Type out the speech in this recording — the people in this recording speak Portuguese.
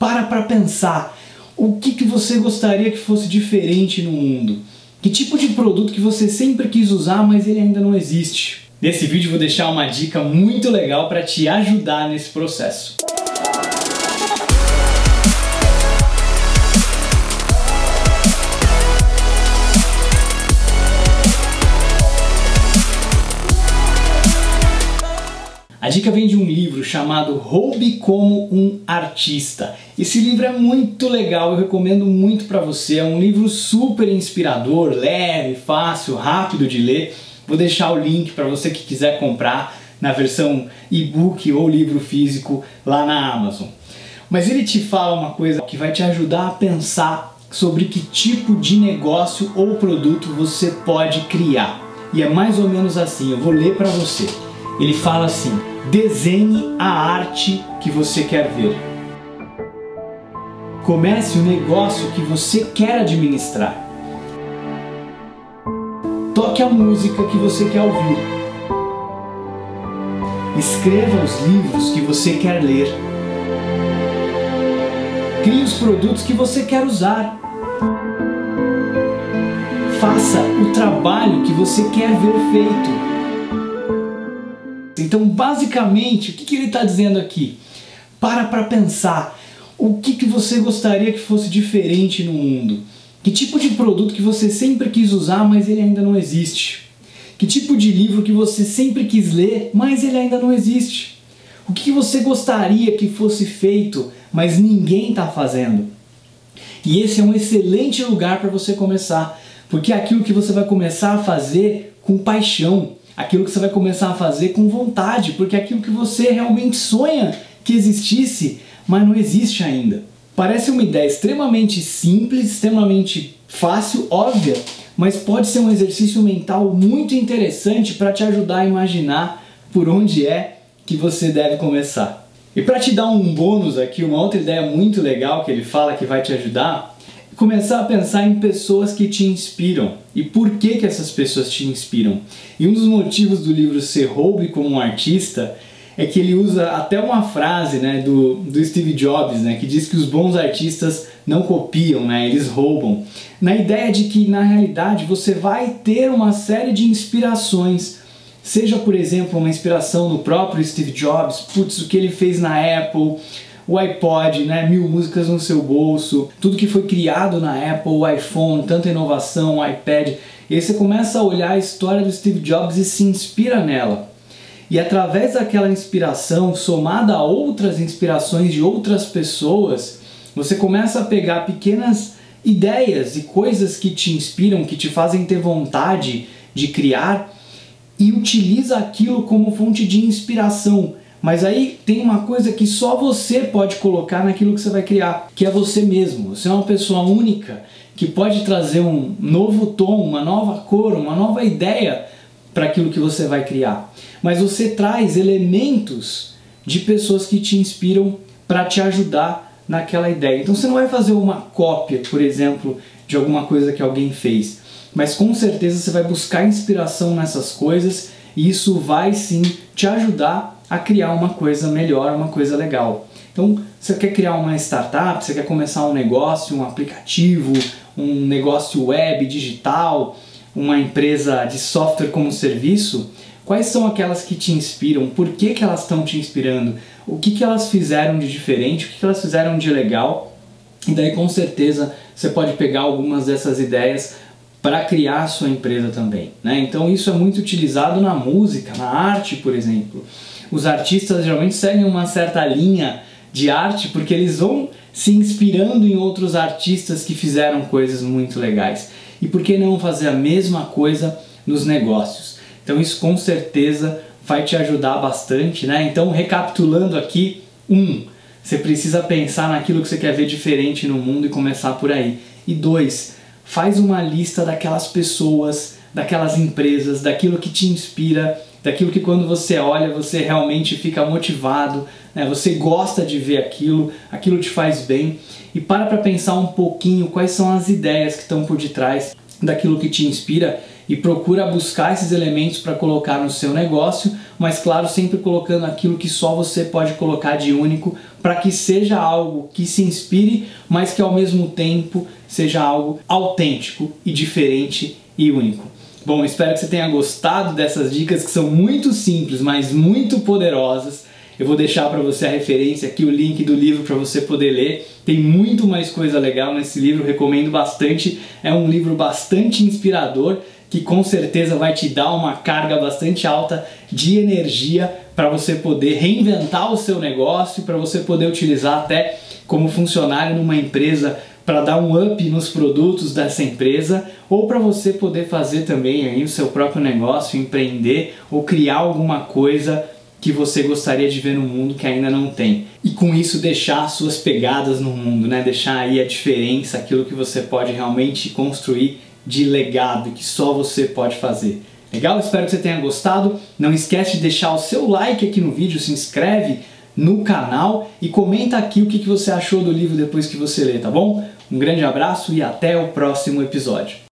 Para para pensar. O que, que você gostaria que fosse diferente no mundo? Que tipo de produto que você sempre quis usar, mas ele ainda não existe? Nesse vídeo vou deixar uma dica muito legal para te ajudar nesse processo. A dica vem de um livro chamado Roube como um Artista. Esse livro é muito legal, eu recomendo muito para você. É um livro super inspirador, leve, fácil, rápido de ler. Vou deixar o link para você que quiser comprar na versão e-book ou livro físico lá na Amazon. Mas ele te fala uma coisa que vai te ajudar a pensar sobre que tipo de negócio ou produto você pode criar. E é mais ou menos assim, eu vou ler para você. Ele fala assim: desenhe a arte que você quer ver. Comece o negócio que você quer administrar. Toque a música que você quer ouvir. Escreva os livros que você quer ler. Crie os produtos que você quer usar. Faça o trabalho que você quer ver feito. Então, basicamente, o que, que ele está dizendo aqui? Para para pensar. O que, que você gostaria que fosse diferente no mundo? Que tipo de produto que você sempre quis usar, mas ele ainda não existe? Que tipo de livro que você sempre quis ler, mas ele ainda não existe? O que você gostaria que fosse feito, mas ninguém está fazendo? E esse é um excelente lugar para você começar, porque é aquilo que você vai começar a fazer com paixão, aquilo que você vai começar a fazer com vontade, porque é aquilo que você realmente sonha que existisse, mas não existe ainda. Parece uma ideia extremamente simples, extremamente fácil, óbvia, mas pode ser um exercício mental muito interessante para te ajudar a imaginar por onde é que você deve começar. E para te dar um bônus aqui, uma outra ideia muito legal que ele fala que vai te ajudar começar a pensar em pessoas que te inspiram e por que, que essas pessoas te inspiram. E um dos motivos do livro Ser Roube como um Artista é que ele usa até uma frase né, do, do Steve Jobs, né, que diz que os bons artistas não copiam, né, eles roubam. Na ideia de que, na realidade, você vai ter uma série de inspirações, seja, por exemplo, uma inspiração no próprio Steve Jobs, putz, o que ele fez na Apple, o iPod, né, mil músicas no seu bolso, tudo que foi criado na Apple, o iPhone, tanta inovação, o iPad. E aí você começa a olhar a história do Steve Jobs e se inspira nela. E através daquela inspiração, somada a outras inspirações de outras pessoas, você começa a pegar pequenas ideias e coisas que te inspiram, que te fazem ter vontade de criar e utiliza aquilo como fonte de inspiração mas aí tem uma coisa que só você pode colocar naquilo que você vai criar, que é você mesmo. Você é uma pessoa única que pode trazer um novo tom, uma nova cor, uma nova ideia para aquilo que você vai criar. Mas você traz elementos de pessoas que te inspiram para te ajudar naquela ideia. Então você não vai fazer uma cópia, por exemplo, de alguma coisa que alguém fez, mas com certeza você vai buscar inspiração nessas coisas e isso vai sim te ajudar a criar uma coisa melhor, uma coisa legal. Então, você quer criar uma startup, você quer começar um negócio, um aplicativo, um negócio web, digital, uma empresa de software como serviço, quais são aquelas que te inspiram? Por que, que elas estão te inspirando? O que, que elas fizeram de diferente? O que, que elas fizeram de legal? E daí, com certeza, você pode pegar algumas dessas ideias para criar a sua empresa também. Né? Então, isso é muito utilizado na música, na arte, por exemplo os artistas geralmente seguem uma certa linha de arte porque eles vão se inspirando em outros artistas que fizeram coisas muito legais. E por que não fazer a mesma coisa nos negócios? Então isso com certeza vai te ajudar bastante, né? Então recapitulando aqui, um, você precisa pensar naquilo que você quer ver diferente no mundo e começar por aí. E dois, faz uma lista daquelas pessoas, daquelas empresas, daquilo que te inspira daquilo que quando você olha você realmente fica motivado, né? você gosta de ver aquilo, aquilo te faz bem e para para pensar um pouquinho quais são as ideias que estão por detrás daquilo que te inspira e procura buscar esses elementos para colocar no seu negócio, mas claro, sempre colocando aquilo que só você pode colocar de único para que seja algo que se inspire, mas que ao mesmo tempo seja algo autêntico e diferente e único. Bom, espero que você tenha gostado dessas dicas que são muito simples, mas muito poderosas. Eu vou deixar para você a referência aqui, o link do livro para você poder ler. Tem muito mais coisa legal nesse livro, recomendo bastante. É um livro bastante inspirador que com certeza vai te dar uma carga bastante alta de energia para você poder reinventar o seu negócio, para você poder utilizar até como funcionário numa empresa para dar um up nos produtos dessa empresa ou para você poder fazer também aí o seu próprio negócio, empreender ou criar alguma coisa que você gostaria de ver no mundo que ainda não tem. E com isso deixar suas pegadas no mundo, né? Deixar aí a diferença, aquilo que você pode realmente construir de legado que só você pode fazer. Legal? Espero que você tenha gostado. Não esquece de deixar o seu like aqui no vídeo, se inscreve no canal e comenta aqui o que você achou do livro depois que você lê, tá bom? Um grande abraço e até o próximo episódio.